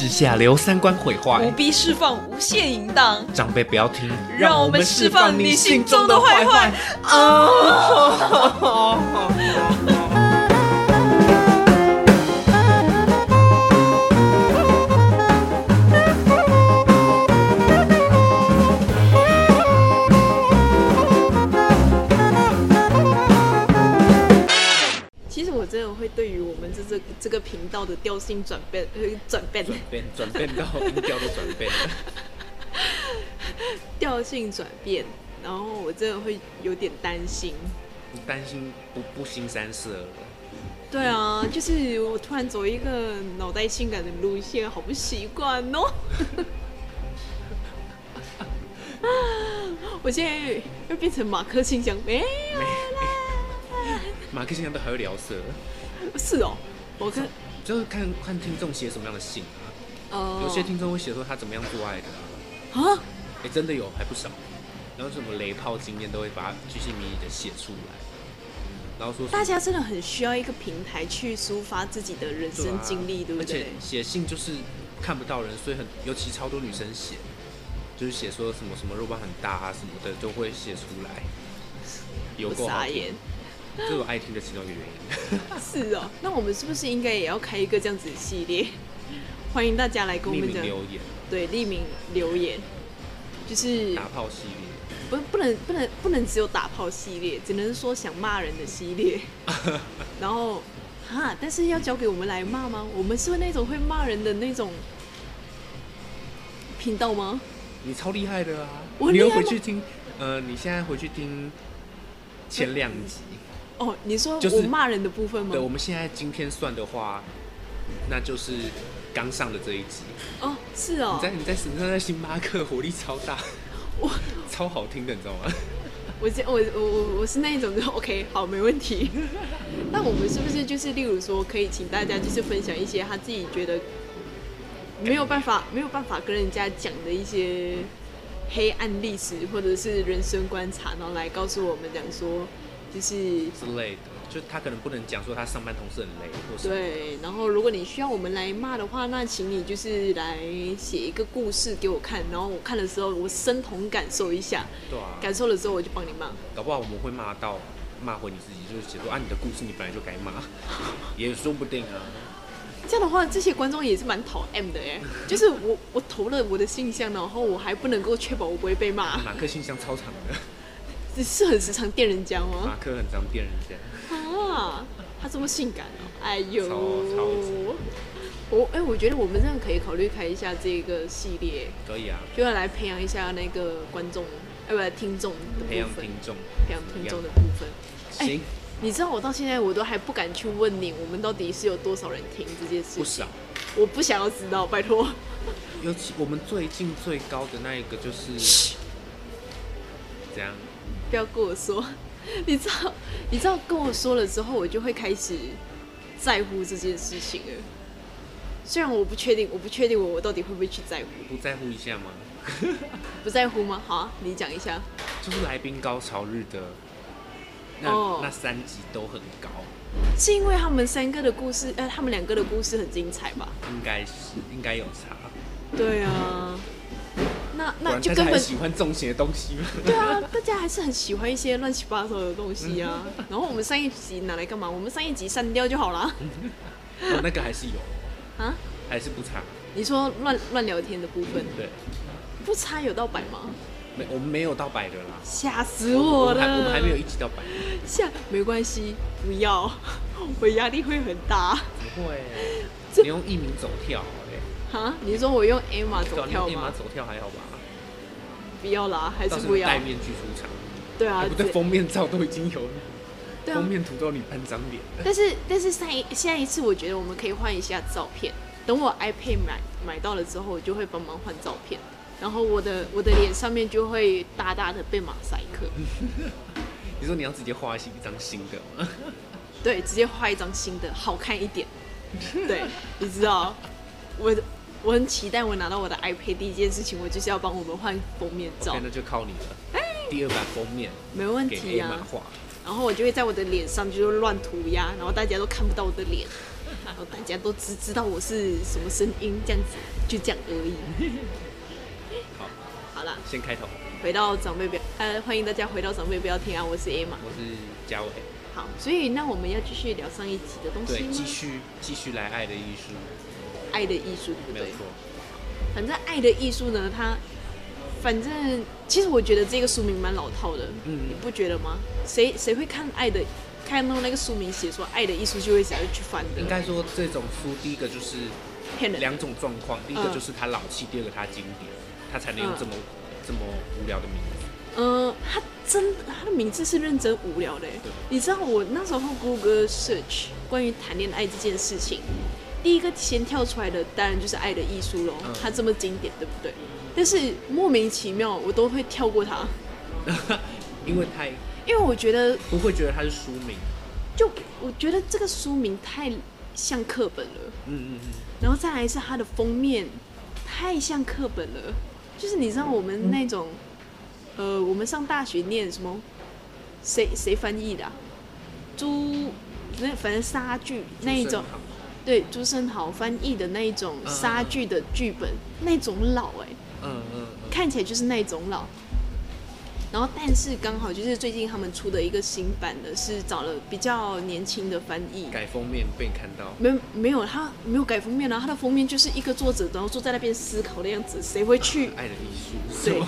之下留三观毁坏。不，必释放无限淫荡，长辈不要听，让我们释放你心中的坏坏。其 个频道的调性转变，呃，转变转变转变到音调都转变了。调性转变，然后我真的会有点担心。你担心不不新三色了？对啊，就是我突然走一个脑袋性感的路线，好不习惯哦。我现在又变成马克信箱，没有 马克信箱都还会聊色，是哦，我看就是看看听众写什么样的信啊。呃，有些听众会写说他怎么样做爱的啊，啊，哎、真的有还不少。然后什么雷炮经验都会把它巨细靡遗的写出来，然后说大家真的很需要一个平台去抒发自己的人生经历，对不而且对？写信就是看不到人，所以很尤其超多女生写，就是写说什么什么肉包很大啊什么的，就会写出来。有我够好听傻眼，，这是我爱听的其中一个原因。是哦。那我们是不是应该也要开一个这样子的系列？欢迎大家来跟我匿们讲，留言，对，匿名留言，就是打炮系列。不不能不能不能只有打炮系列，只能说想骂人的系列。然后哈，但是要交给我们来骂吗？我们是那种会骂人的那种频道吗？你超厉害的啊！你又回去听，呃，你现在回去听前两集。哦，你说就是我骂人的部分吗对，？我们现在今天算的话，那就是刚上的这一集。哦，是哦你，在你在你在星巴克火力超大，我超好听的，你知道吗？我是我我我我是那一种就 OK，好，没问题。那我们是不是就是例如说，可以请大家就是分享一些他自己觉得没有办法没有办法跟人家讲的一些黑暗历史或者是人生观察，然后来告诉我们讲说，就是之类的，就他可能不能讲说他上班同事很累，或是对。然后如果你需要我们来骂的话，那请你就是来写一个故事给我看，然后我看的时候我身同感受一下，对啊，感受了之后我就帮你骂。搞不好我们会骂到骂回你自己，就是写说啊你的故事你本来就该骂，也说不定啊。这样的话，这些观众也是蛮讨 M 的哎，就是我我投了我的信箱，然后我还不能够确保我不会被骂，马克信箱超长的，只是很时常电人家吗？马克很常电人家，啊，他这么性感哦，哎呦。超超，我哎、我觉得我们这样可以考虑开一下这个系列，可以啊，就要来培养一下那个观众，呃，不，听众的部培养分，听众，培养听众的部分。哎行，你知道我到现在我都还不敢去问你，我们到底是有多少人听这件事情？不少。。我不想要知道，拜托。尤其我们最近最高的那一个就是这样，不要跟我说，你知道，你知道跟我说了之后，我就会开始在乎这件事情了。虽然我不确定，我不确定我我到底会不会去在乎，不在乎一下吗？不在乎吗？好、啊，你讲一下。就是来宾高潮日的那、哦那三集都很高，是因为他们三个的故事，呃，他们两个的故事很精彩吧？应该是应该有差，对啊，那那就根本喜欢重型的东西吗？对啊，大家还是很喜欢一些乱七八糟的东西啊。然后我们上一集拿来干嘛？我们上一集删掉就好啦。哦，那个还是有，啊？还是不差。你说乱乱聊天的部分，对，不差有到百吗？没我们没有到百的啦，吓死我了！我们还没有一集到百，吓没关系，不要，我压力会很大。不会，你用一名走跳、欸，哈，你说我用啊你走跳吗？走跳还好吧？不要啦，还是不要戴。面具出场，对啊哎，不对，封面照都已经有了，对啊封。面图都有你半张脸。但是但是上一下一次，我觉得我们可以换一下照片。等我 iPad 买买到了之后，我就会帮忙换照片。然后我的我的脸上面就会大大的被马赛克，你说你要直接画一张新的吗？对，直接画一张新的，好看一点。对，你知道，我我很期待我拿到我的 iPad 第一件事情，我就是要帮我们换封面照那就靠你了。第二版封面没问给题 A 啊然后我就会在我的脸上就是乱涂鸦，然后大家都看不到我的脸。然后大家都只知道我是什么声音，这样子就这样而已。好，好了，先开头，回到长辈不要，呃，欢迎大家回到长辈不要听啊，我是 A 嘛。我是嘉伟。好，所以那我们要继续聊上一集的东西对，继续继续来爱的艺术，爱的艺术，对不对？没有错。反正爱的艺术呢，它反正其实我觉得这个书名蛮老套的，嗯你不觉得吗？谁谁会看爱的，看到那个书名写说爱的艺术就会想要去翻的？应该说这种书，第一个就是骗人。两种状况，第一个嗯就是它老气，第二个它经典，它才能用这么这么无聊的名字。嗯，他真的他的名字是认真无聊的。你知道我那时候 Google search 关于谈恋爱这件事情，第一个先跳出来的当然就是《爱的艺术》喽嗯，它这么经典，对不对？但是莫名其妙我都会跳过它，因为太因为我觉得不会觉得它是书名。就我觉得这个书名太像课本了，嗯嗯嗯，然后再来是它的封面太像课本了，就是你知道我们那种，呃，我们上大学念什么，谁谁翻译的、啊？朱那反正莎剧那一种，对，朱生豪翻译的那一种嗯莎剧的剧本，那种老哎、嗯嗯嗯，看起来就是那种老。然后，但是刚好就是最近他们出的一个新版的，是找了比较年轻的翻译，改封面被你看到，没没有，他没有改封面啊，他的封面就是一个作者，然后坐在那边思考的样子，谁会去？爱的艺术，对，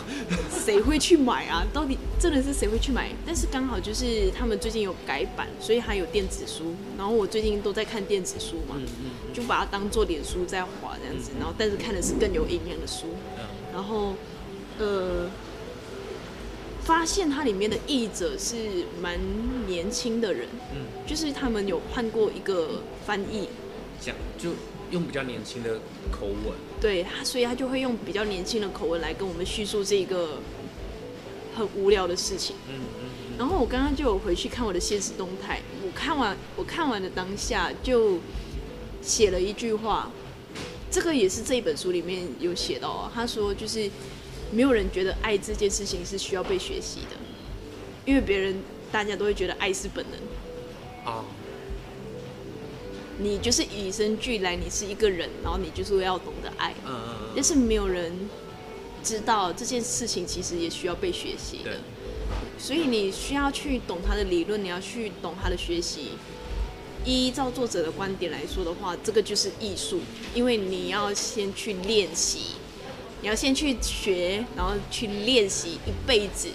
谁会去买啊？到底真的是谁会去买？但是刚好就是他们最近有改版，所以还有电子书。然后我最近都在看电子书嘛，嗯嗯嗯就把它当做脸书在划这样子。然后但是看的是更有营养的书。嗯，然后呃，发现它里面的译者是蛮年轻的人，嗯，就是他们有换过一个翻译。讲就用比较年轻的口吻，对他，所以他就会用比较年轻的口吻来跟我们叙述这个很无聊的事情。嗯嗯然后我刚刚就有回去看我的现实动态，我看完我看完的当下就写了一句话，这个也是这一本书里面有写到啊。他说就是没有人觉得爱这件事情是需要被学习的，因为别人大家都会觉得爱是本能，你就是与生俱来，你是一个人，然后你就是要懂得爱。嗯嗯嗯，但是没有人知道这件事情其实也需要被学习的，，所以你需要去懂他的理论，你要去懂他的学习。依照作者的观点来说的话，这个就是艺术，因为你要先去练习，你要先去学，然后去练习一辈子，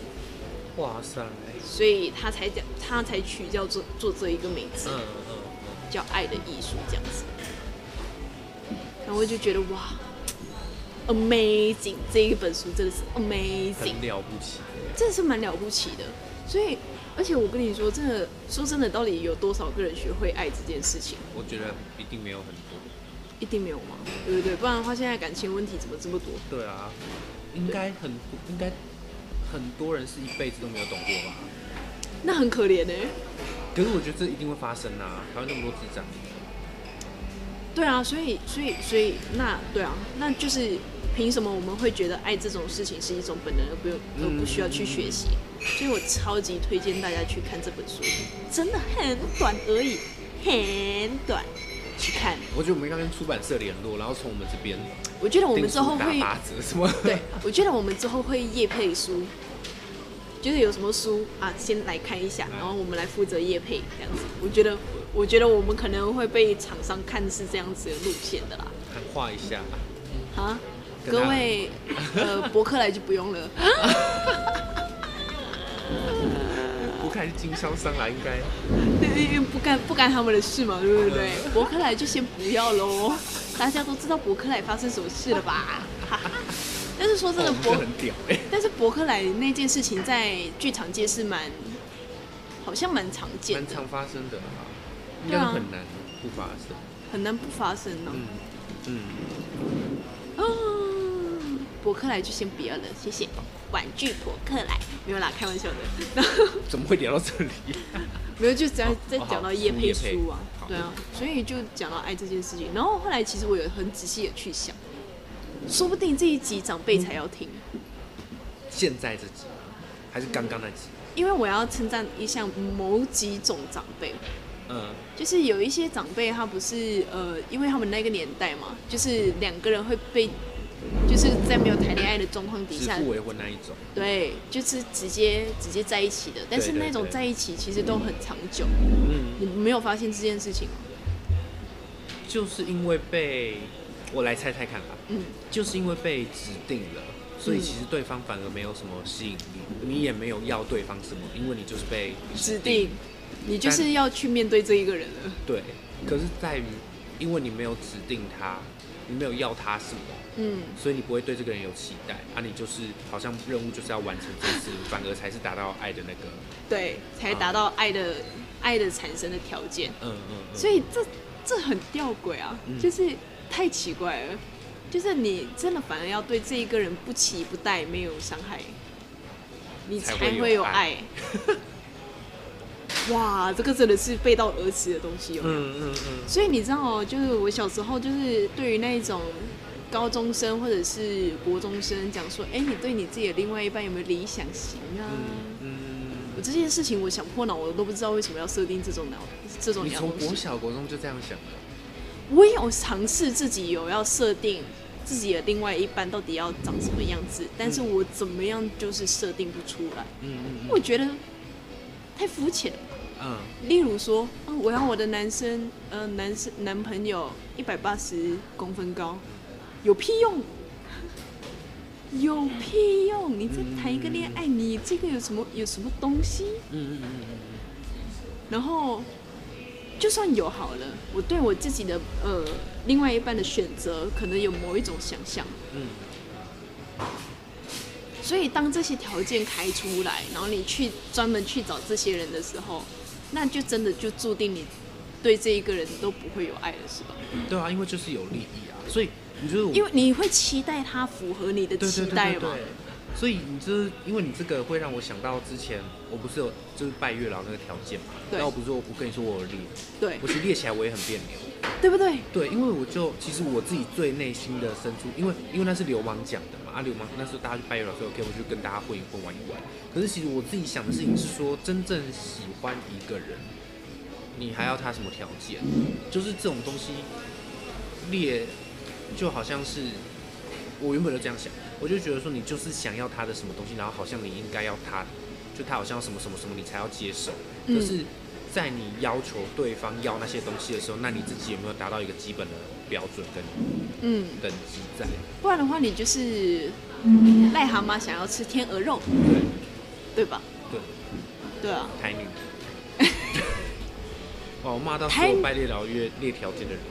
哇塞，所以他才叫，他才取叫做做这一个名字，嗯嗯叫爱的艺术这样子。然后我就觉得哇，amazing，这一本书真的是嗯，amazing，很了不起，真的是蛮了不起的。所以，而且我跟你说，真的说真的，到底有多少个人学会爱这件事情？我觉得一定没有很多。一定没有吗？对不对？不然的话，现在感情问题怎么这么多？对啊，应该很应该很多人是一辈子都没有懂过吧？那很可怜呢、可是我觉得这一定会发生啊！台湾那么多智障，对啊，所以，所以，所以，那对啊，那就是凭什么我们会觉得爱这种事情是一种本能，而不用而不需要去学习？所以我超级推荐大家去看这本书，真的很短而已，很短，去看。我觉得我们应该跟出版社联络，然后从我们这边我觉得我们之后会，打八折什么？对，我觉得我们之后会夜配书，就是有什么书啊，先来看一下，然后我们来负责夜配这样子。我觉得，我觉得我们可能会被厂商看是这样子的路线的啦。喊话一下，啊，跟他各位，呃，博客来就不用了。不看是经销商啦，应该。对，不干不干他们的事嘛，对不对？伯克莱就先不要喽，大家都知道伯克莱发生什么事了吧？哈 哈但是说真的，哦我们博、这很屌哎、但是伯克莱那件事情在剧场界是蛮，好像蛮常见的，蛮常发生的啦，应该很难不发生。很难不发生呢、嗯嗯，啊，伯克莱就先不要了，谢谢。玩具博客来没有啦，开玩笑的。怎么会聊到这里？没有，就只要哦在哦好讲到叶佩书啊，对啊，所以就讲到爱这件事情。然后后来其实我有很仔细的去想，说不定这一集长辈才要听，现在这集还是刚刚那集？因为我要称赞一下某几种长辈，嗯就是有一些长辈，他不是呃，因为他们那个年代嘛，就是两个人会被，就是在没有谈恋爱的状况底下，指腹为婚那一种，对，就是直接直接在一起的。但是那种在一起其实都很长久，嗯，你没有发现这件事情吗？就是因为被我来猜猜看吧，嗯，就是因为被指定了，所以其实对方反而没有什么吸引力，你也没有要对方什么，因为你就是被指定，你就是要去面对这一个人了。对，可是在于，因为你没有指定他，你没有要他什么，嗯，所以你不会对这个人有期待，啊，你就是好像任务就是要完成这件事情，反而才是达到爱的那个，对，才达到爱的、爱的产生的条件。嗯嗯嗯，所以这这很吊诡啊，嗯就是太奇怪了。就是你真的反而要对这一个人不期不待，没有伤害，你才会有爱。哇，这个真的是背道而驰的东西有没有？嗯嗯嗯，所以你知道哦，就是我小时候就是对于那一种高中生或者是国中生讲说，哎，你对你自己的另外一半有没有理想型啊？嗯我这件事情我想破脑，我都不知道为什么要设定这种脑这种你从。国小国中就这样想的，我有尝试自己有要设定自己的另外一半到底要长什么样子，但是我怎么样就是设定不出来，嗯嗯我觉得太肤浅了。嗯例如说，啊，我要我的男生，呃，男生男朋友一百八十公分高，有屁用？有屁用？你在谈一个恋爱，你这个有什么有什么东西？嗯嗯嗯嗯然后，就算有好了，我对我自己的呃另外一半的选择，可能有某一种想象。嗯所以当这些条件开出来，然后你去专门去找这些人的时候，那就真的就注定你对这一个人都不会有爱了，是吧？嗯，对啊，因为就是有利益啊，所以你就是我因为你会期待他符合你的对期待嘛？对，所以你就是因为你这个会让我想到之前我不是有就是拜月老那个条件嘛，对然后我不是说我跟你说我有列，对我其实列起来我也很别扭。对不对？对，因为我就其实我自己最内心的深处，因为因为那是流氓讲的嘛，啊流氓那时候大家去拜月老说 OK，我就跟大家混一混玩一玩。可是其实我自己想的事情是说，真正喜欢一个人，你还要他什么条件？就是这种东西列，就好像是我原本就这样想，我就觉得说你就是想要他的什么东西，然后好像你应该要他，就他好像什么什么什么你才要接受。可是，在你要求对方要那些东西的时候，那你自己有没有达到一个基本的标准跟嗯，等级在？不然的话，你就是癞蛤蟆想要吃天鹅肉，对对吧？对，对啊，台女。哇，我骂到所台有拜列老约列条件的人。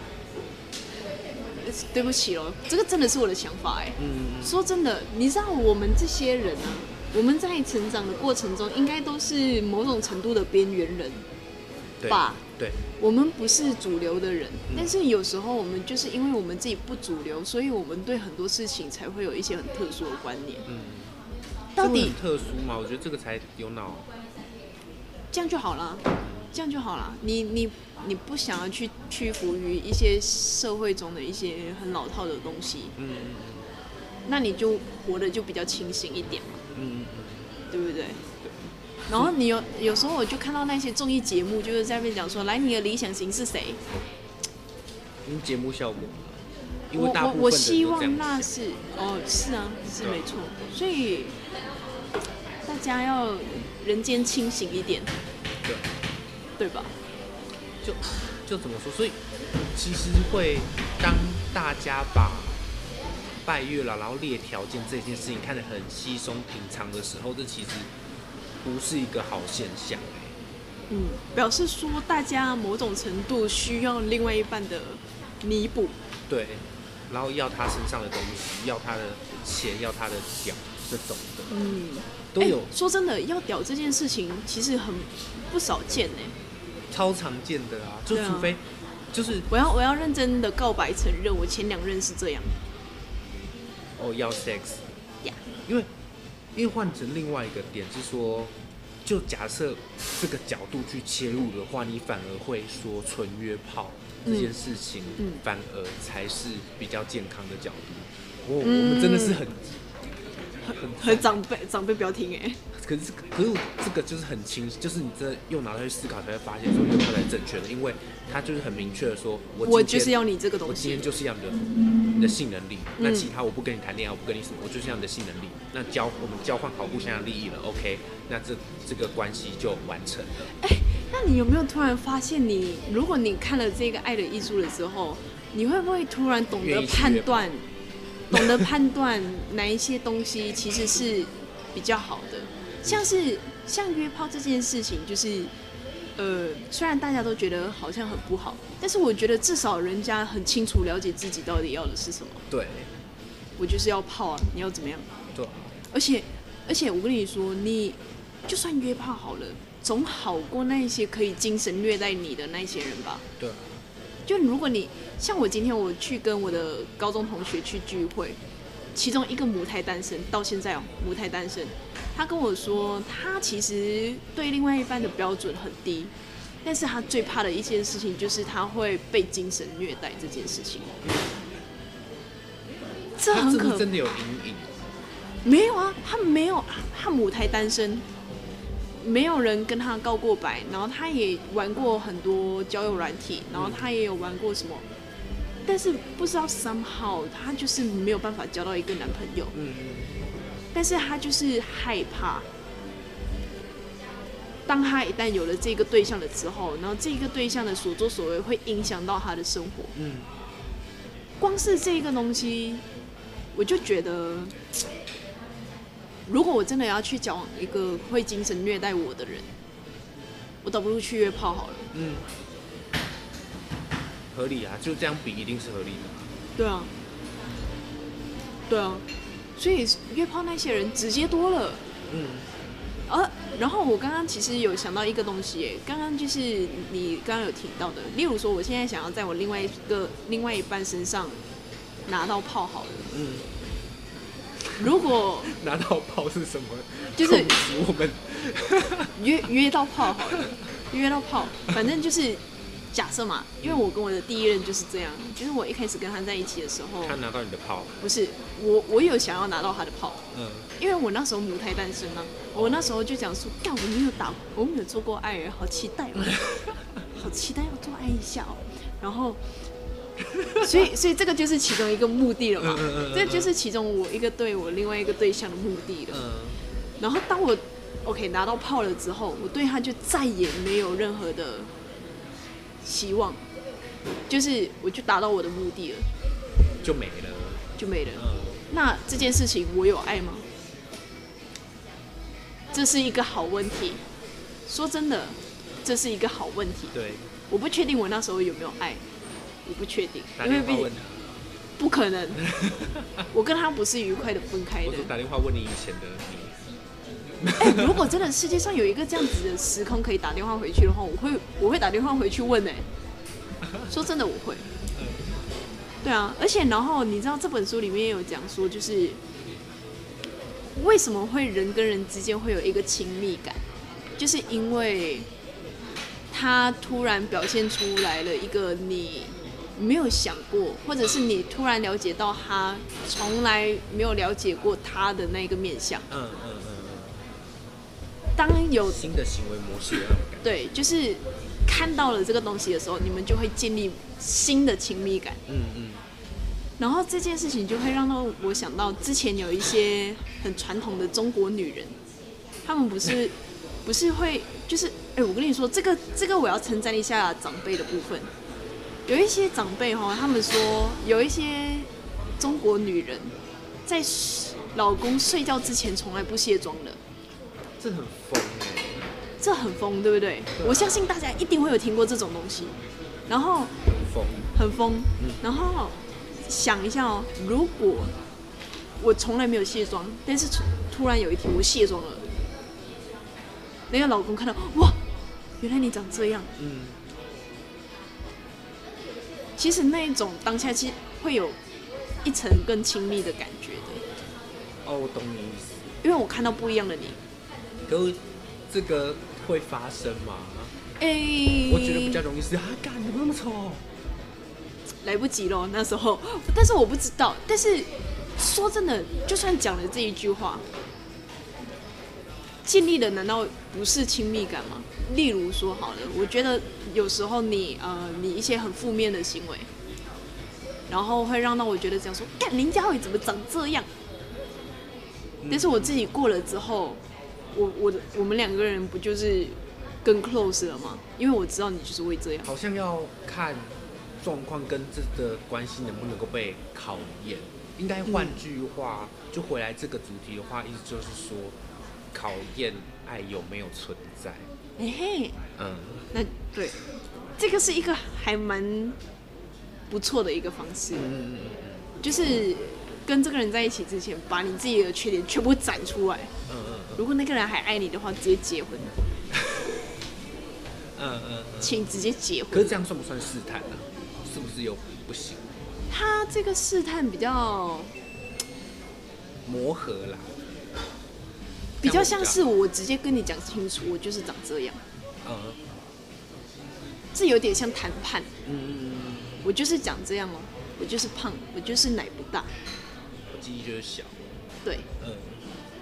对不起喽，这个真的是我的想法哎。嗯，说真的，你知道我们这些人啊，我们在成长的过程中，应该都是某种程度的边缘人。对吧对，我们不是主流的人，嗯但是有时候我们就是因为我们自己不主流，所以我们对很多事情才会有一些很特殊的观念。嗯，到底很特殊吗？我觉得这个才有脑。这样就好了，这样就好了。你你你不想要去屈服于一些社会中的一些很老套的东西，嗯那你就活得就比较清醒一点嘛，嗯嗯对不对？然后你有有时候我就看到那些综艺节目，就是在那边讲说，来你的理想型是谁？节目效果，因为我我希望那是哦，是啊，是没错。所以大家要人间清醒一点，对。对吧？就就怎么说？所以其实会当大家把拜月老然后列条件这件事情看得很稀松平常的时候，这其实不是一个好现象、欸。嗯，表示说大家某种程度需要另外一半的弥补。对，然后要他身上的东西，要他的钱，要他的屌，这种的嗯，都有哎说真的，要屌这件事情其实很不少见呢。超常见的啊。就除非就是我要我要认真的告白承认，我前两任是这样。哦要 sex，呀因为因为换成另外一个点是说，就假设这个角度去切入的话，你反而会说纯约炮这件事情，嗯。反而才是比较健康的角度。哦，嗯。我们真的是很很长辈长辈不要听哎、可是可是这个就是很清晰，就是你真的用脑袋去思考才会发现说约炮才是正确的，因为他就是很明确的说，我我就是要你这个东西我今天。就是要你的你的性能力，那嗯其他我不跟你谈恋爱，我不跟你什么，我就是要你的性能力。那交我们交换好互相的利益了，OK，那这这个关系就完成了。那你有没有突然发现你，如果你看了这个《爱的艺术》的时候，你会不会突然懂得判断，懂得判断哪一些东西其实是比较好的？像是像约炮这件事情，就是呃，虽然大家都觉得好像很不好，但是我觉得至少人家很清楚了解自己到底要的是什么。对我就是要泡啊，你要怎么样？对，而且而且我跟你说，你就算约炮好了，总好过那一些可以精神虐待你的那些人吧。对，就如果你像我今天我去跟我的高中同学去聚会，其中一个母胎单身，到现在哦母胎单身，他跟我说他其实对另外一半的标准很低，但是他最怕的一件事情就是他会被精神虐待这件事情。这很可真的有阴影？没有啊，他没有，他母胎单身，没有人跟他告过白，然后他也玩过很多交友软体，然后他也有玩过什么，但是不知道 somehow 他就是没有办法交到一个男朋友，嗯嗯，但是他就是害怕，当他一旦有了这个对象了之后，然后这个对象的所作所为会影响到他的生活，嗯，光是这个东西，我就觉得，如果我真的要去交往一个会精神虐待我的人，我倒不如去约炮好了。嗯，合理啊，就这样比一定是合理的嘛。对啊，对啊，所以约炮那些人直接多了。嗯，呃，然后我刚刚其实有想到一个东西，耶，刚刚就是你刚刚有提到的，例如说，我现在想要在我另外一个另外一半身上拿到炮好了，嗯，如果 拿到炮是什么？就是我们约约到炮好了，约到炮，反正就是假设嘛，因为我跟我的第一任就是这样，就是我一开始跟他在一起的时候他，拿到你的炮，不是我我有想要拿到他的炮，嗯，因为我那时候母胎单身啊，我那时候就讲说，干我没有打，我没有做过爱人，好期待哦，好期待要做爱一下哦，然后。所以，所以这个就是其中一个目的了嘛。嗯嗯嗯嗯，这就是其中我一个对我另外一个对象的目的了。嗯，然后当我 OK 拿到炮了之后，我对他就再也没有任何的希望，就是我就达到我的目的了，就没了。就没了。嗯，那这件事情我有爱吗？这是一个好问题。说真的，这是一个好问题。对，我不确定我那时候有没有爱，我不确定，打因为毕竟不可能，我跟他不是愉快的分开的我。说打电话问你以前的你。哎、如果真的世界上有一个这样子的时空可以打电话回去的话，我会我会打电话回去问哎、说真的我会。对啊，而且然后你知道这本书里面有讲说，就是为什么会人跟人之间会有一个亲密感，就是因为他突然表现出来了一个你没有想过，或者是你突然了解到他从来没有了解过他的那个面相。嗯嗯嗯当有嗯，新的行为模式的那种感觉。对，就是看到了这个东西的时候，你们就会建立新的亲密感。嗯嗯，然后这件事情就会让到我想到之前有一些很传统的中国女人，她们不是 不是会就是哎、我跟你说，这个这个我要称赞一下长辈的部分。有一些长辈哈，他们说有一些中国女人在老公睡觉之前从来不卸妆的。这很疯哎。这很疯，对不对？我相信大家一定会有听过这种东西，然后很疯。很疯，然后想一下哦，如果我从来没有卸妆，但是突突然有一天我卸妆了，那个老公看到哇，原来你长这样，嗯，其实那一种当下其实会有一层更亲密的感觉的，哦，我懂你意思。因为我看到不一样的你。可是这个会发生吗？哎、我觉得比较容易是啊，干怎么那么丑？来不及了，那时候，但是我不知道，但是说真的，就算讲了这一句话，尽力的难道不是亲密感吗？例如说好了，我觉得有时候你呃你一些很负面的行为，然后会让到我觉得这样说，干林佳伟怎么长这样？但是我自己过了之后，我我的我们两个人不就是更 close 了吗？因为我知道你就是会这样。好像要看状况跟这个关系能不能够被考验。应该换句话，就回来这个主题的话，意思就是说，考验爱有没有存在。哎嘿，嗯，那对，这个是一个还蛮不错的一个方式，嗯嗯嗯就是跟这个人在一起之前，把你自己的缺点全部展出来。嗯嗯如果那个人还爱你的话，直接结婚，嗯嗯嗯。请直接结婚可是。这样算不算试探呢？是不是又不行？他这个试探比较磨合啦，比较像是我直接跟你讲清楚，我就是长这样，嗯这有点像谈判。嗯我就是长这样哦，我就是胖，我就是奶不大。我记忆就是小，对，嗯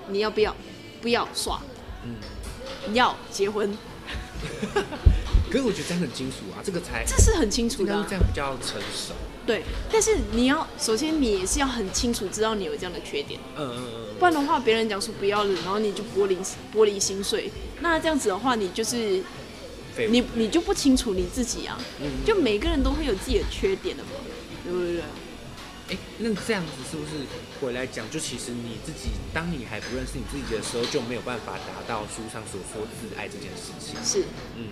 你要不要？不要耍，嗯。要结婚，可是我觉得这样很清楚啊，这个才这是很清楚的这样比较成熟。对，但是你要首先你也是要很清楚知道你有这样的缺点，嗯嗯嗯不然的话别人讲说不要了，然后你就玻璃玻璃心碎，那这样子的话你就是你你就不清楚你自己啊，嗯。就每个人都会有自己的缺点的嘛，对不对？哎、那这样子是不是回来讲，就其实你自己，当你还不认识你自己的时候，就没有办法达到书上所说自爱这件事情。是，嗯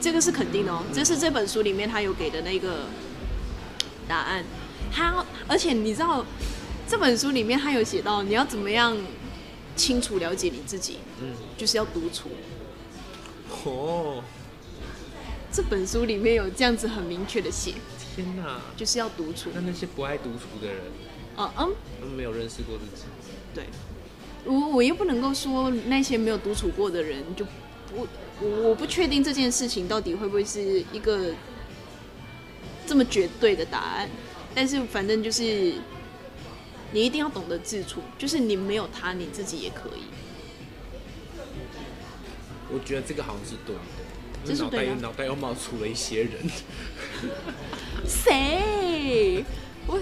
这个是肯定的哦，这是这本书里面他有给的那个答案。他而且你知道，这本书里面他有写到你要怎么样清楚了解你自己，嗯，就是要独处。哦，这本书里面有这样子很明确的写，天哪！就是要独处。那那些不爱独处的人，嗯嗯，他们没有认识过自己。对，我我又不能够说那些没有独处过的人就不，我我不确定这件事情到底会不会是一个这么绝对的答案，但是反正就是你一定要懂得自处，就是你没有他，你自己也可以。我觉得这个好像是对的，脑袋这是对的脑袋又冒出了一些人。谁？我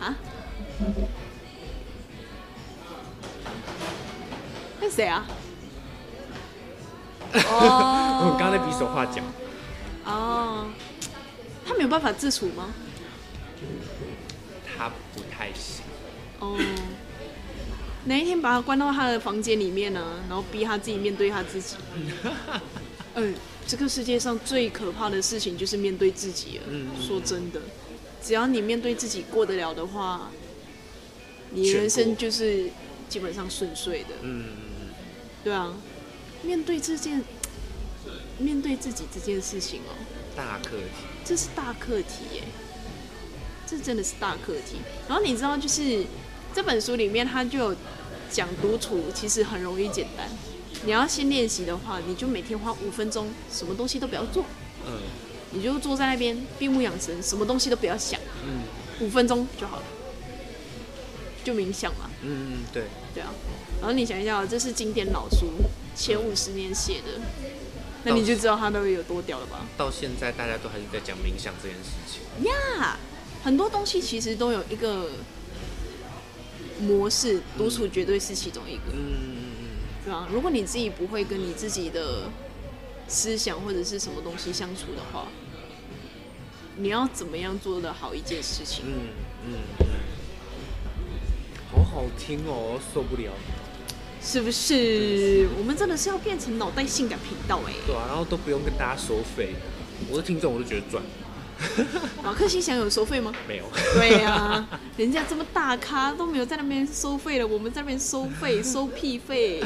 啊？那谁啊？哦我刚刚在比手画脚。哦，他没有办法自处吗？他不太行。哦，哪一天把他关到他的房间里面呢？然后逼他自己面对他自己。嗯，这个世界上最可怕的事情就是面对自己了。嗯说真的，只要你面对自己过得了的话，你人生就是基本上顺遂的。嗯，对啊，面对这件，面对自己这件事情哦，大课题。这是大课题耶，这真的是大课题。然后你知道，就是这本书里面他就有讲独处，其实很容易简单。你要先练习的话，你就每天花五分钟，什么东西都不要做，嗯你就坐在那边闭目养神，什么东西都不要想，嗯五分钟就好了，就冥想嘛，嗯，对。对啊。然后你想一下哦，这是经典老书，前五十年写的，那你就知道它到底有多屌了吧？到现在大家都还是在讲冥想这件事情。呀很多东西其实都有一个模式，独处绝对是其中一个，嗯嗯对啊？如果你自己不会跟你自己的思想或者是什么东西相处的话，你要怎么样做得好一件事情？嗯嗯嗯，好好听哦，受不了。是不是？我们真的是要变成脑袋性感频道哎、对啊，然后都不用跟大家收费，我的听众我都觉得赚。马克心想有收费吗？没有。对呀、人家这么大咖都没有在那边收费了，我们在那边收费，收屁费。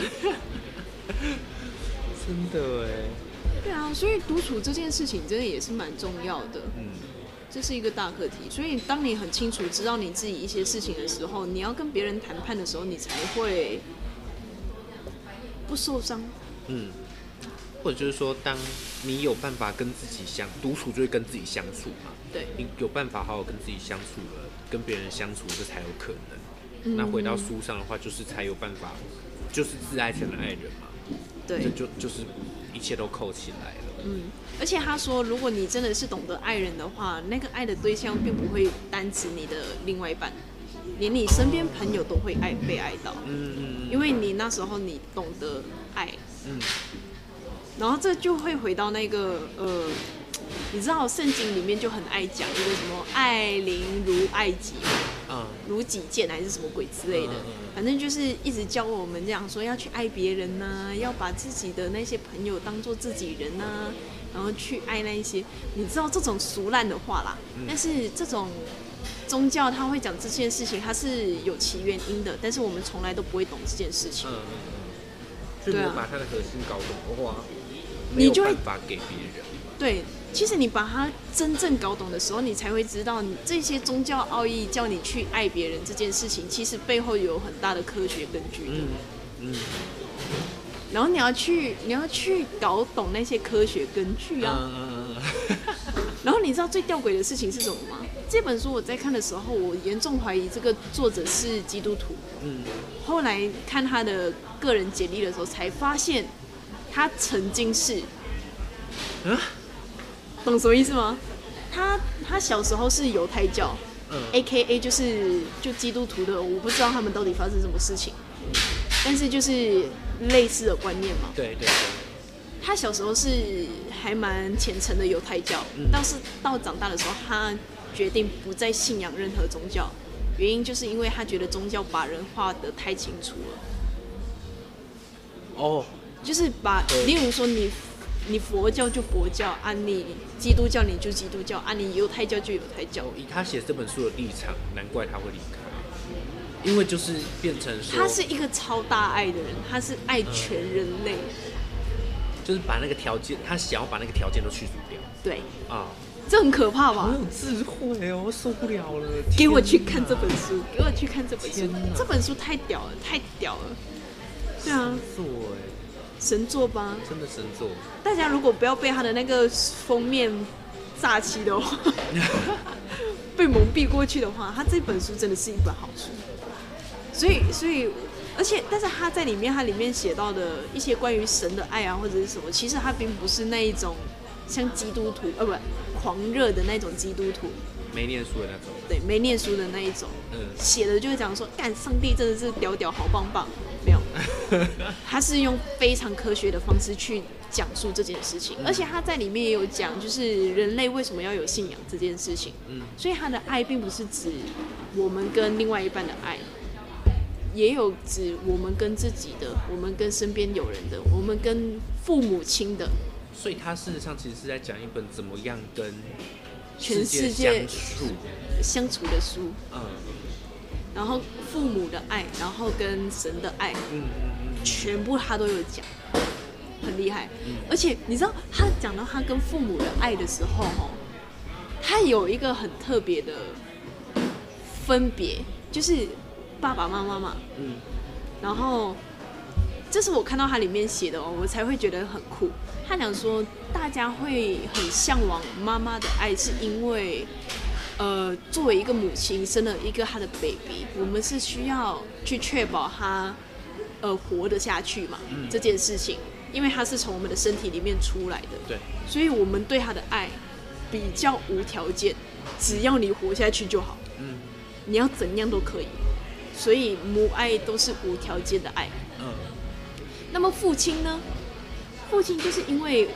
真的哎。对啊，所以独处这件事情真的也是蛮重要的，嗯这是一个大课题。所以当你很清楚知道你自己一些事情的时候，你要跟别人谈判的时候，你才会不受伤。嗯，或者就是说，当你有办法跟自己相独处，就会跟自己相处嘛。对，你有办法好好跟自己相处了，跟别人相处，这才有可能。嗯那回到书上的话，就是才有办法，就是自爱才能爱人嘛。对这，就就是一切都扣起来了。嗯，而且他说，如果你真的是懂得爱人的话，那个爱的对象并不会单指你的另外一半，连你身边朋友都会爱被爱到，嗯嗯因为你那时候你懂得爱，嗯然后这就会回到那个呃，你知道圣经里面就很爱讲一个什么爱邻如爱己嘛，嗯。如己见还是什么鬼之类的反正就是一直教我们这样说，要去爱别人呐、要把自己的那些朋友当做自己人呐、然后去爱那一些，你知道这种俗烂的话啦，嗯。但是这种宗教他会讲这件事情，它是有其原因的，但是我们从来都不会懂这件事情。嗯。嗯嗯，就没对把它的核心搞懂的话，你就会把给别人。对，其实你把它真正搞懂的时候，你才会知道，你这些宗教奥义叫你去爱别人这件事情，其实背后有很大的科学根据的。嗯嗯然后你要去，你要去搞懂那些科学根据啊。嗯嗯嗯 然后你知道最吊诡的事情是什么吗？这本书我在看的时候，我严重怀疑这个作者是基督徒。嗯后来看他的个人简历的时候，才发现他曾经是，嗯？啊懂什么意思吗？他他小时候是犹太教嗯，A K A 就是就基督徒的，我不知道他们到底发生什么事情，嗯但是就是类似的观念嘛。对对对，他小时候是还蛮虔诚的犹太教，嗯。但是到长大的时候，他决定不再信仰任何宗教，原因就是因为他觉得宗教把人画得太清楚了，哦，就是把，例如说你你佛教就佛教，啊你基督教你就基督教，啊你犹太教就犹太教，以他写这本书的立场，难怪他会离开，因为就是变成说，他是一个超大爱的人，他是爱全人类，就是把那个条件，他想要把那个条件都去除掉。对，啊，这很可怕吧？很有智慧哦，我受不了了，给我去看这本书，给我去看这本书。这本书太屌了，太屌了。对啊，做哎，神作吧。真的神作，大家如果不要被他的那个封面炸气的话，被蒙蔽过去的话，他这本书真的是一本好书。所以，所以，而且，但是他在里面，他里面写到的一些关于神的爱啊，或者是什么，其实他并不是那一种像基督徒，呃，不，狂热的那种基督徒，没念书的那种，对，没念书的那一种。嗯写的就是讲说，干上帝真的是屌屌，好棒棒。没有，他是用非常科学的方式去讲述这件事情，而且他在里面也有讲，就是人类为什么要有信仰这件事情。嗯。所以他的爱并不是指我们跟另外一半的爱，也有指我们跟自己的，我们跟身边有人的，我们跟父母亲的。所以他事实上其实是在讲一本怎么样跟全世世界相处，相处的书，嗯然后父母的爱，然后跟神的爱，嗯嗯全部他都有讲，很厉害。而且你知道，他讲到他跟父母的爱的时候，哦，他有一个很特别的分别，就是爸爸妈妈嘛，嗯然后这是我看到他里面写的哦，我才会觉得很酷。他讲说，大家会很向往妈妈的爱，是因为，呃，作为一个母亲生了一个她的 baby，我们是需要去确保她，呃，活得下去嘛，嗯。这件事情，因为她是从我们的身体里面出来的，对，所以我们对她的爱比较无条件，只要你活下去就好，嗯。你要怎样都可以，所以母爱都是无条件的爱。嗯。那么父亲呢？父亲就是因为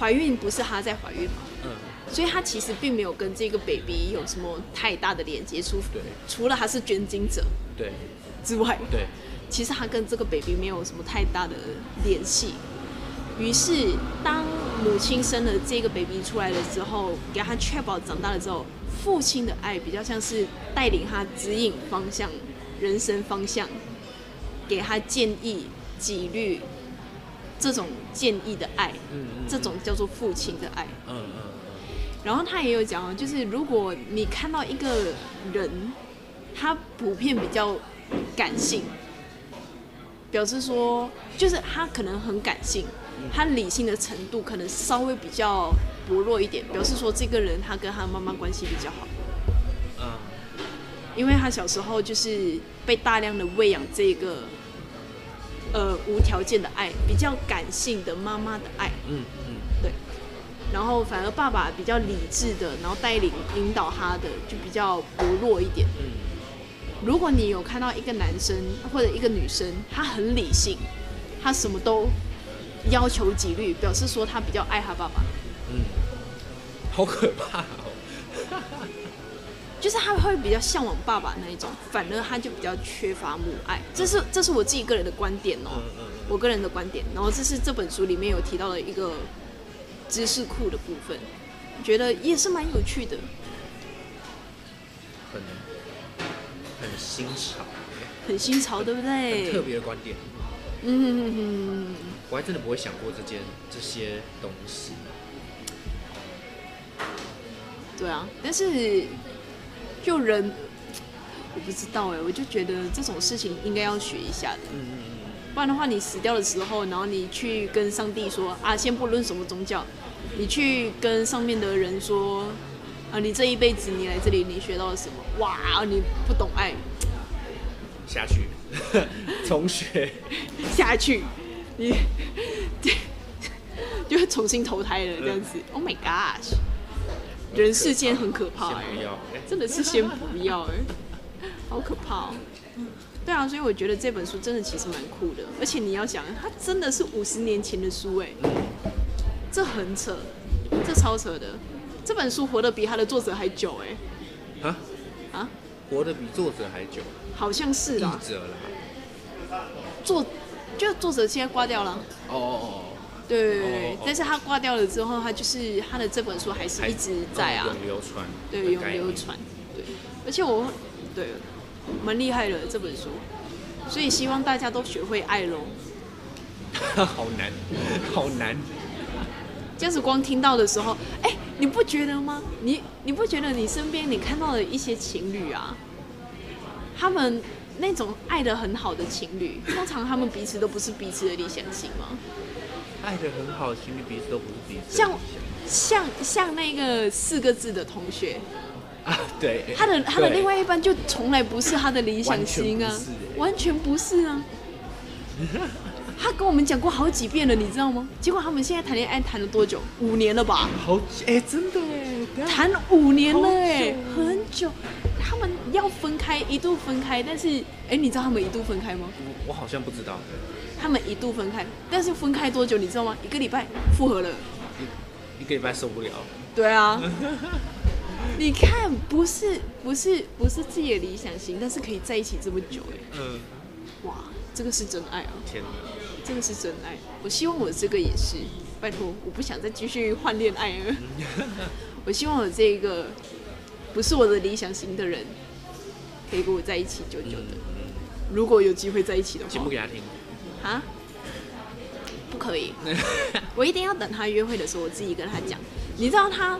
怀孕不是他在怀孕嘛，嗯所以他其实并没有跟这个 baby 有什么太大的连接，除对。除了他是捐精者对。之外，对，其实他跟这个 baby 没有什么太大的联系。于是，当母亲生了这个 baby 出来了之后，给他确保长大了之后，父亲的爱比较像是带领他指引方向、人生方向，给他建议、纪律这种建议的爱，嗯嗯。这种叫做父亲的爱。嗯嗯然后他也有讲，就是如果你看到一个人，他普遍比较感性，表示说，就是他可能很感性，他理性的程度可能稍微比较薄弱一点，表示说这个人他跟他妈妈关系比较好。嗯因为他小时候就是被大量的喂养这个呃无条件的爱，比较感性的妈妈的爱，嗯，然后反而爸爸比较理智的，然后带领引导他的就比较薄弱一点。嗯如果你有看到一个男生或者一个女生，他很理性，他什么都要求纪律，表示说他比较爱他爸爸，嗯，好可怕哦。就是他会比较向往爸爸那一种，反而他就比较缺乏母爱。这是这是我自己个人的观点哦，我个人的观点。然后这是这本书里面有提到的一个知识库的部分，觉得也是蛮有趣的，很很新潮，很新潮，对不很特？别的观点。嗯哼哼哼。我还真的不会想过这件这些东西。对啊，但是就人，我不知道哎，我就觉得这种事情应该要学一下的，嗯嗯不然的话，你死掉的时候，然后你去跟上帝说啊，先不论什么宗教，你去跟上面的人说啊，你这一辈子你来这里，你学到了什么？哇，你不懂爱，嗯，下去，重学。下去，你就会重新投胎了这样子。Oh my gosh，人世间很可怕真的是先不要哎、好可怕哦。对啊，所以我觉得这本书真的其实蛮酷的，而且你要想，它真的是五十年前的书哎，这很扯，这超扯的。这本书活得比它的作者还久哎，啊，啊，活得比作者还久，好像是啦，作者啦。作就作者现在挂掉了。哦哦对对对对哦哦但是他挂掉了之后，他就是他的这本书还是哦，一直在啊，永流传。对，永流。传，对，而且我对蛮厉害的这本书，所以希望大家都学会爱喽。好难，好难。这样子光听到的时候，哎、你不觉得吗？你你不觉得你身边你看到的一些情侣啊，他们那种爱的很好的情侣，通常他们彼此都不是彼此的理想型吗？爱的很好，情侣彼此都不是彼此的像理像像那个四个字的同学，想啊，对。他的他的另外一半就从来不是他的理想型啊，完全不是啊。他跟我们讲过好几遍了，你知道吗？结果他们现在谈恋爱谈了多久？五年了吧？好哎，真的哎，谈五年了哎、很久。他们要分开，一度分开，但是哎、你知道他们一度分开吗？我我好像不知道，他们一度分开，但是分开多久你知道吗？一个礼拜复合了。一一个礼拜受不了。对啊，你看，不是不是不是自己的理想型，但是可以在一起这么久哎、嗯，哇，这个是真爱啊，天哪，这个是真爱。我希望我这个也是，拜托，我不想再继续换恋爱了。我希望我这个不是我的理想型的人，可以跟我在一起久久的。如果有机会在一起的话节目，给他听。啊，不可以，我一定要等他约会的时候，我自己跟他讲。你知道他，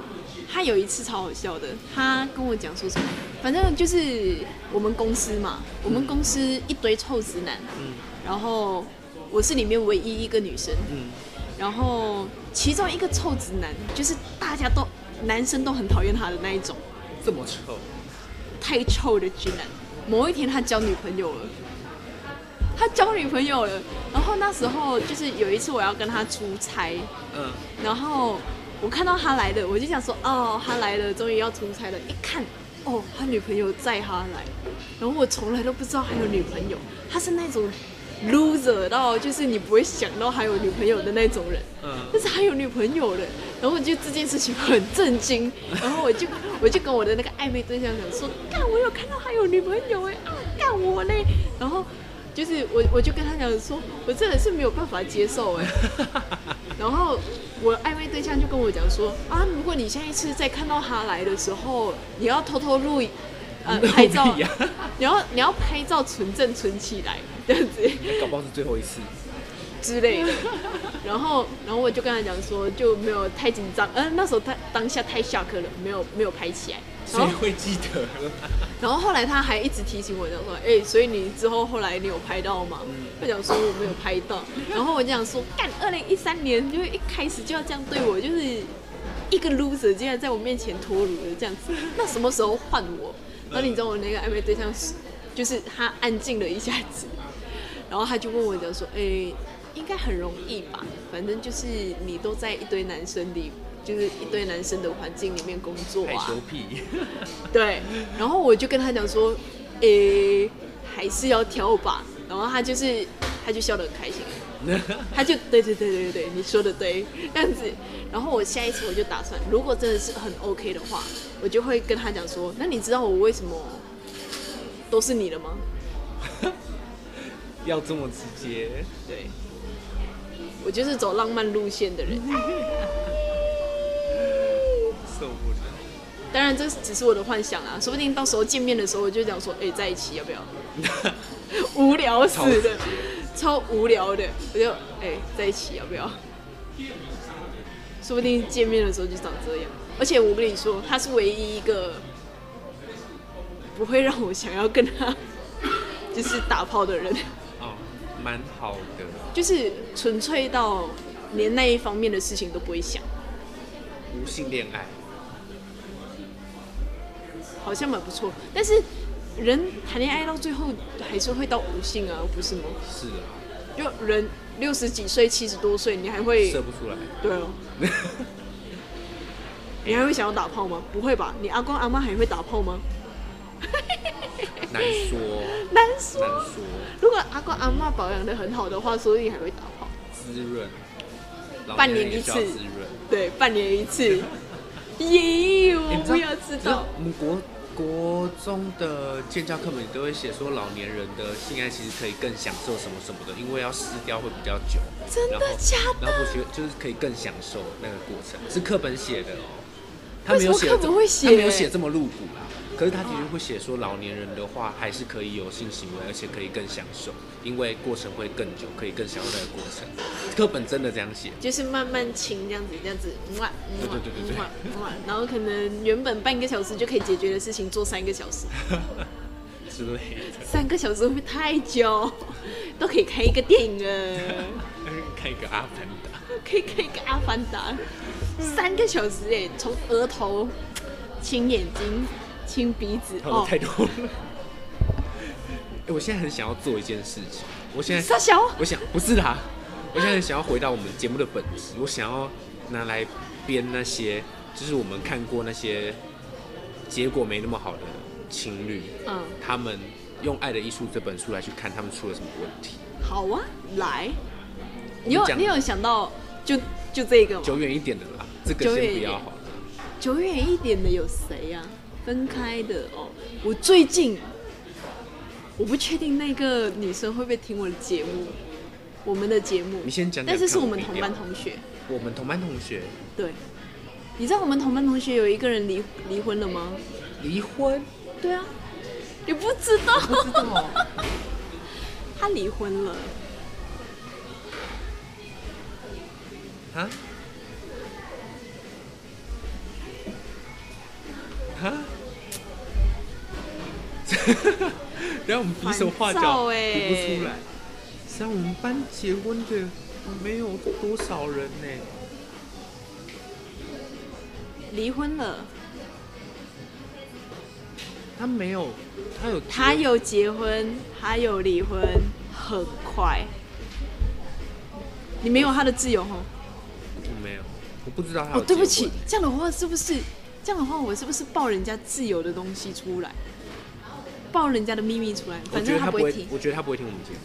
他有一次超好笑的，他跟我讲说什么？反正就是我们公司嘛，我们公司一堆臭直男，嗯。然后我是里面唯一一个女生，嗯，然后其中一个臭直男，就是大家都男生都很讨厌他的那一种，这么臭，太臭的直男。某一天他交女朋友了，他交女朋友了，然后那时候就是有一次我要跟他出差，嗯，然后我看到他来了，我就想说，哦，他来了，终于要出差了。一看，哦，他女朋友载他来，然后我从来都不知道还有女朋友，他是那种 loser 到就是你不会想到还有女朋友的那种人。嗯但是他有女朋友了，然后我就这件事情很震惊，然后我就我就跟我的那个暧昧对象讲说，干我有看到他有女朋友哎啊，干我嘞，然后就是我我就跟他讲说，我真的是没有办法接受哎，然后我暧昧对象就跟我讲说啊，如果你下一次再看到他来的时候，你要偷偷录。呃，拍照啊，你要你要拍照存证存起来，这样子。搞不好是最后一次。之类的。然后，然后我就跟他讲说，就没有太紧张，嗯、那时候他当下太下课了，没有没有拍起来。谁会记得？然后后来他还一直提醒我，讲说，哎、所以你之后后来你有拍到吗？他讲说我没有拍到，然后我就想说，干，二零一三年就一开始就要这样对我，就是一个 loser 竟然在我面前脱乳的这样子，那什么时候换我？然后你知道我那个暧昧对象是，就是他安静了一下子，然后他就问我讲说，哎、应该很容易吧？反正就是你都在一堆男生里，就是一堆男生的环境里面工作啊害羞，屁，对。然后我就跟他讲说，诶、还是要挑吧。然后他就是，他就笑得很开心，他就对对对对对，你说的对，这样子。然后我下一次我就打算，如果真的是很 OK 的话，我就会跟他讲说，那你知道我为什么都是你了吗？要这么直接，对，我就是走浪漫路线的人。受不了。当然这只是我的幻想啊，说不定到时候见面的时候我就讲说，哎、在一起要不要？无聊死的，超无聊的，我就哎、在一起要不要？说不定见面的时候就长这样。而且我跟你说，他是唯一一个不会让我想要跟他 就是打炮的人，哦，蛮好的。就是纯粹到连那一方面的事情都不会想，无性恋爱，好像蛮不错。但是人谈恋爱到最后还是会到无性啊，不是吗？是啊，就人六十几岁、七十多岁，你还会射不出来。对哦，你还会想要打炮吗？不会吧？你阿公阿妈还会打炮吗？难说，难说。难说，如果阿公阿妈保养的很好的话，说不定还会打炮。滋润。半年一次。对，半年一次。耶，我不要知道。我们国国中的建教课本里都会写说，老年人的性爱其实可以更享受什么什么的，因为要撕掉会比较久。真的假的然后不学就是可以更享受那个过程，是课本写的哦。他没有写这本会写他没有写这么露骨啦。可是他的确会写说，老年人的话还是可以有性行为，而且可以更享受，因为过程会更久，可以更享受那个过程。课本真的这样写。就是慢慢亲这样子，这样子，哇，对对对对对哇哇，然后可能原本半个小时就可以解决的事情，做三个小时，之类的，三个小时会不会太久？都可以开一个电影了，看一个阿凡达。可以开一个阿凡达，三个小时哎，从额头亲眼睛、亲鼻子，讨论太多了。哎、我现在很想要做一件事情，我现在傻小，我想不是啦，我现在很想要回到我们节目的本质，我想要拿来编那些，就是我们看过那些结果没那么好的情侣，嗯，他们用《爱的艺术》这本书来去看他们出了什么问题。好啊，来，你有你有想到就就这个吗？久远一点的啦，这个久远一点先不要好了。久远一点的有谁呀、分开的哦，我最近我不确定那个女生会不会听我的节目，我们的节目。你先讲讲但是是我们同班同学。我们同班同学对，你知道我们同班同学有一个人离离婚了吗？离婚，对啊，你不知道？不知道。他离婚了。啊？啊？然后我们比手画脚，欸比不出来。像我们班结婚的没有多少人呢、离婚了，他没有，他有，他有结婚，他有离婚，很快。你没有他的自由哈？我没有，我不知道他有哦，对不起，这样的话是不是这样的话，我是不是爆人家自由的东西出来，爆人家的秘密出来？反正他不会听，。我觉得他不会听我们节目。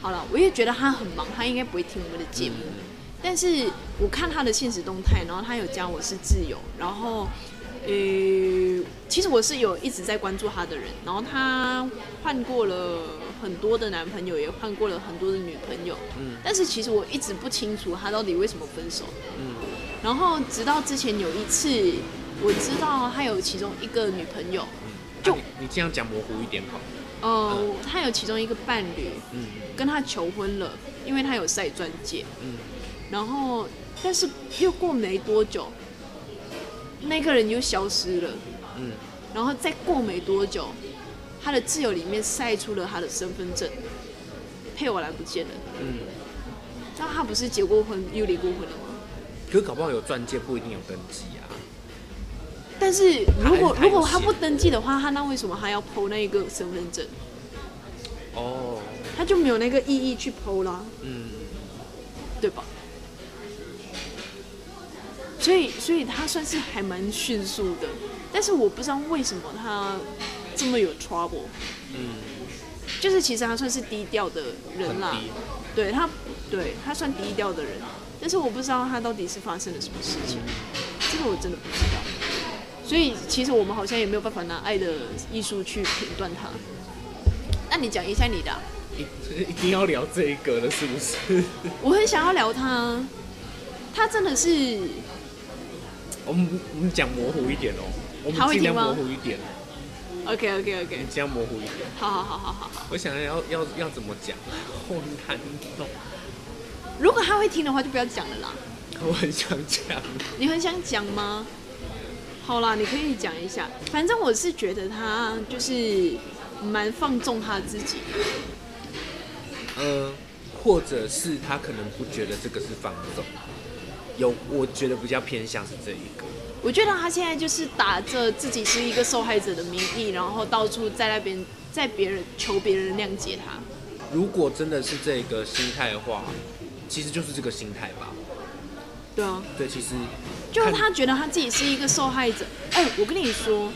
好了，我也觉得他很忙，他应该不会听我们的节目。嗯但是我看他的现实动态，然后他有加我是挚友，然后，呃，其实我是有一直在关注他的人，然后他换过了很多的男朋友，也换过了很多的女朋友，嗯但是其实我一直不清楚他到底为什么分手。嗯然后直到之前有一次，我知道他有其中一个女朋友，就啊你你这样讲模糊一点好哦。呃，他有其中一个伴侣嗯跟他求婚了，因为他有晒钻戒。嗯然后，但是又过没多久，那个人又消失了。嗯，然后再过没多久，他的挚友里面晒出了他的身份证，配偶栏不见了。嗯，那他不是结过婚又离过婚了吗？可是搞不好有钻戒不一定有登记啊。但是如果如果他不登记的话，他那为什么还要 PO 那一个身份证？哦，他就没有那个意义去 PO 啦，嗯，对吧？所以，所以他算是还蛮迅速的，但是我不知道为什么他这么有 trouble。嗯，就是其实他算是低调的人啦，对他，对他算低调的人，但是我不知道他到底是发生了什么事情，这个我真的不知道。所以其实我们好像也没有办法拿爱的艺术去评断他。那你讲一下你的啊、一一定要聊这一个了，是不是？我很想要聊他，他真的是我们我们讲模糊一点哦，我们尽量模糊一点，OK OK 我 OK，们尽量模糊一点。好好好好好好。我想要要要怎么讲，好难哦，如果他会听的话，就不要讲了啦。我很想讲。你很想讲吗？好啦，你可以讲一下。反正我是觉得他就是蛮放纵他自己的。呃，或者是他可能不觉得这个是放纵，有我觉得比较偏向是这一个。我觉得他现在就是打着自己是一个受害者的名义，然后到处在那边在别人求别人谅解他。如果真的是这个心态的话，其实就是这个心态吧。对啊，对，其实就是他觉得他自己是一个受害者。哎、我跟你说，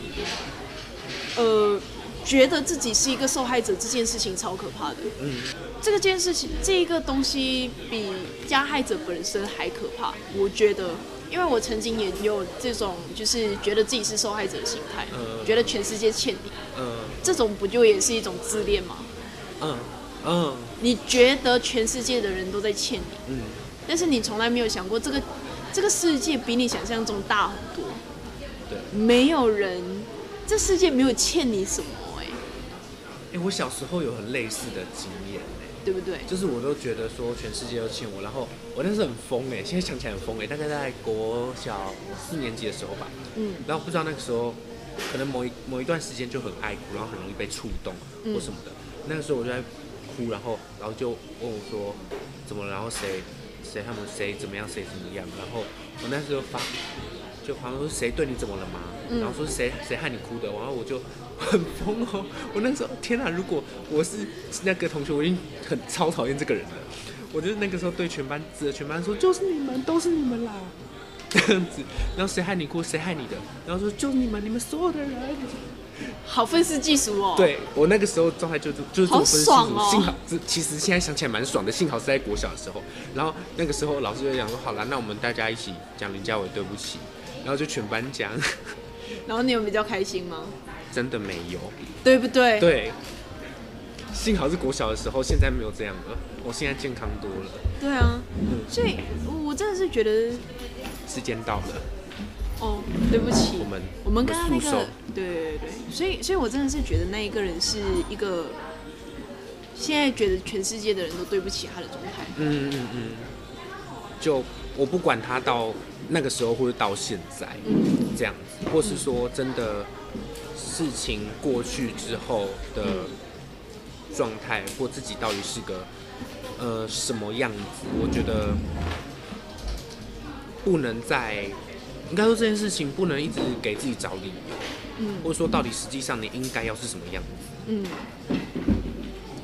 呃，觉得自己是一个受害者这件事情超可怕的。嗯，这个件事情，这一个东西比加害者本身还可怕。我觉得，因为我曾经也有这种，就是觉得自己是受害者的心态，嗯觉得全世界欠你，嗯这种不就也是一种自恋吗？嗯嗯你觉得全世界的人都在欠你，嗯，但是你从来没有想过，这个这个世界比你想象中大很多。对。没有人，这世界没有欠你什么、哎，哎、我小时候有很类似的经验哎、对不对？就是我都觉得说全世界都欠我，然后我那时候很疯哎、现在想起来很疯哎、大概在国小四年级的时候吧，嗯。然后不知道那个时候可能某一某一段时间就很爱哭，然后很容易被触动嗯。或什么的，那个时候我就在哭，然后然后就问我说怎么了，然后谁谁他们谁怎么样谁怎么样，然后我那时候发就好像说谁对你怎么了吗？嗯然后说谁谁害你哭的，然后我就很疯哦。我那时候天哪，如果我是那个同学，我已经很超讨厌这个人了。我就是那个时候对全班指着全班说，就是你们，都是你们啦，这样子。然后谁害你哭，谁害你的？然后说就是你们，你们所有的人。好愤世嫉俗哦。，对我那个时候状态就是就是这种分析好爽哦幸好这其实现在想起来蛮爽的，幸好是在国小的时候。然后那个时候老师就讲说，好了，那我们大家一起讲林家伟对不起，然后就全班讲，然后你有比较开心吗？真的没有。对不对？对，幸好是国小的时候，现在没有这样了。我现在健康多了，对啊，所以我真的是觉得，时间到了，哦，对不起，我们我们刚刚那个，对对对对，所以所以我真的是觉得那一个人是一个，现在觉得全世界的人都对不起他的状态。嗯嗯嗯，就我不管他到那个时候或者到现在嗯这样子，或是说真的事情过去之后的状态，或自己到底是个呃什么样子，我觉得不能再应该说这件事情不能一直给自己找理由，嗯。或者说到底实际上你应该要是什么样子。嗯。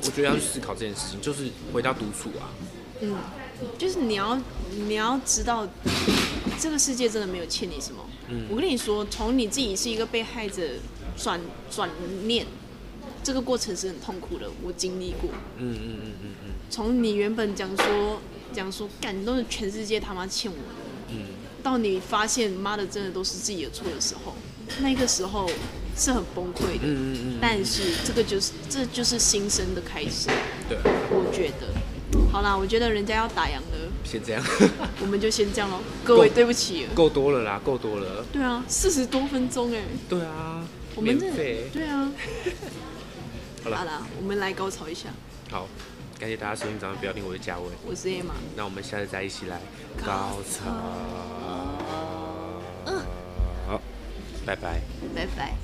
我觉得要去思考这件事情，就是回到独处啊，嗯，就是你要你要知道，这个世界真的没有欠你什么。嗯。我跟你说，从你自己是一个被害者转转念，这个过程是很痛苦的，我经历过。嗯嗯嗯嗯嗯。从你原本讲说讲说，感动的全世界他妈欠我的，嗯，到你发现妈的真的都是自己的错的时候，那个时候是很崩溃的。嗯嗯嗯，但是这个就是这就是新生的开始，对，我觉得。好啦，我觉得人家要打烊了，先这样，我们就先这样咯。各位，对不起。够多了啦，够多了。对啊，四十多分钟哎，对啊，我们这。对啊。好了好啦，我们来高潮一下。好，感谢大家收听，早上不要听我的价位。我是 Emma，那我们下次再一起来高高潮潮。嗯好，拜拜。拜拜。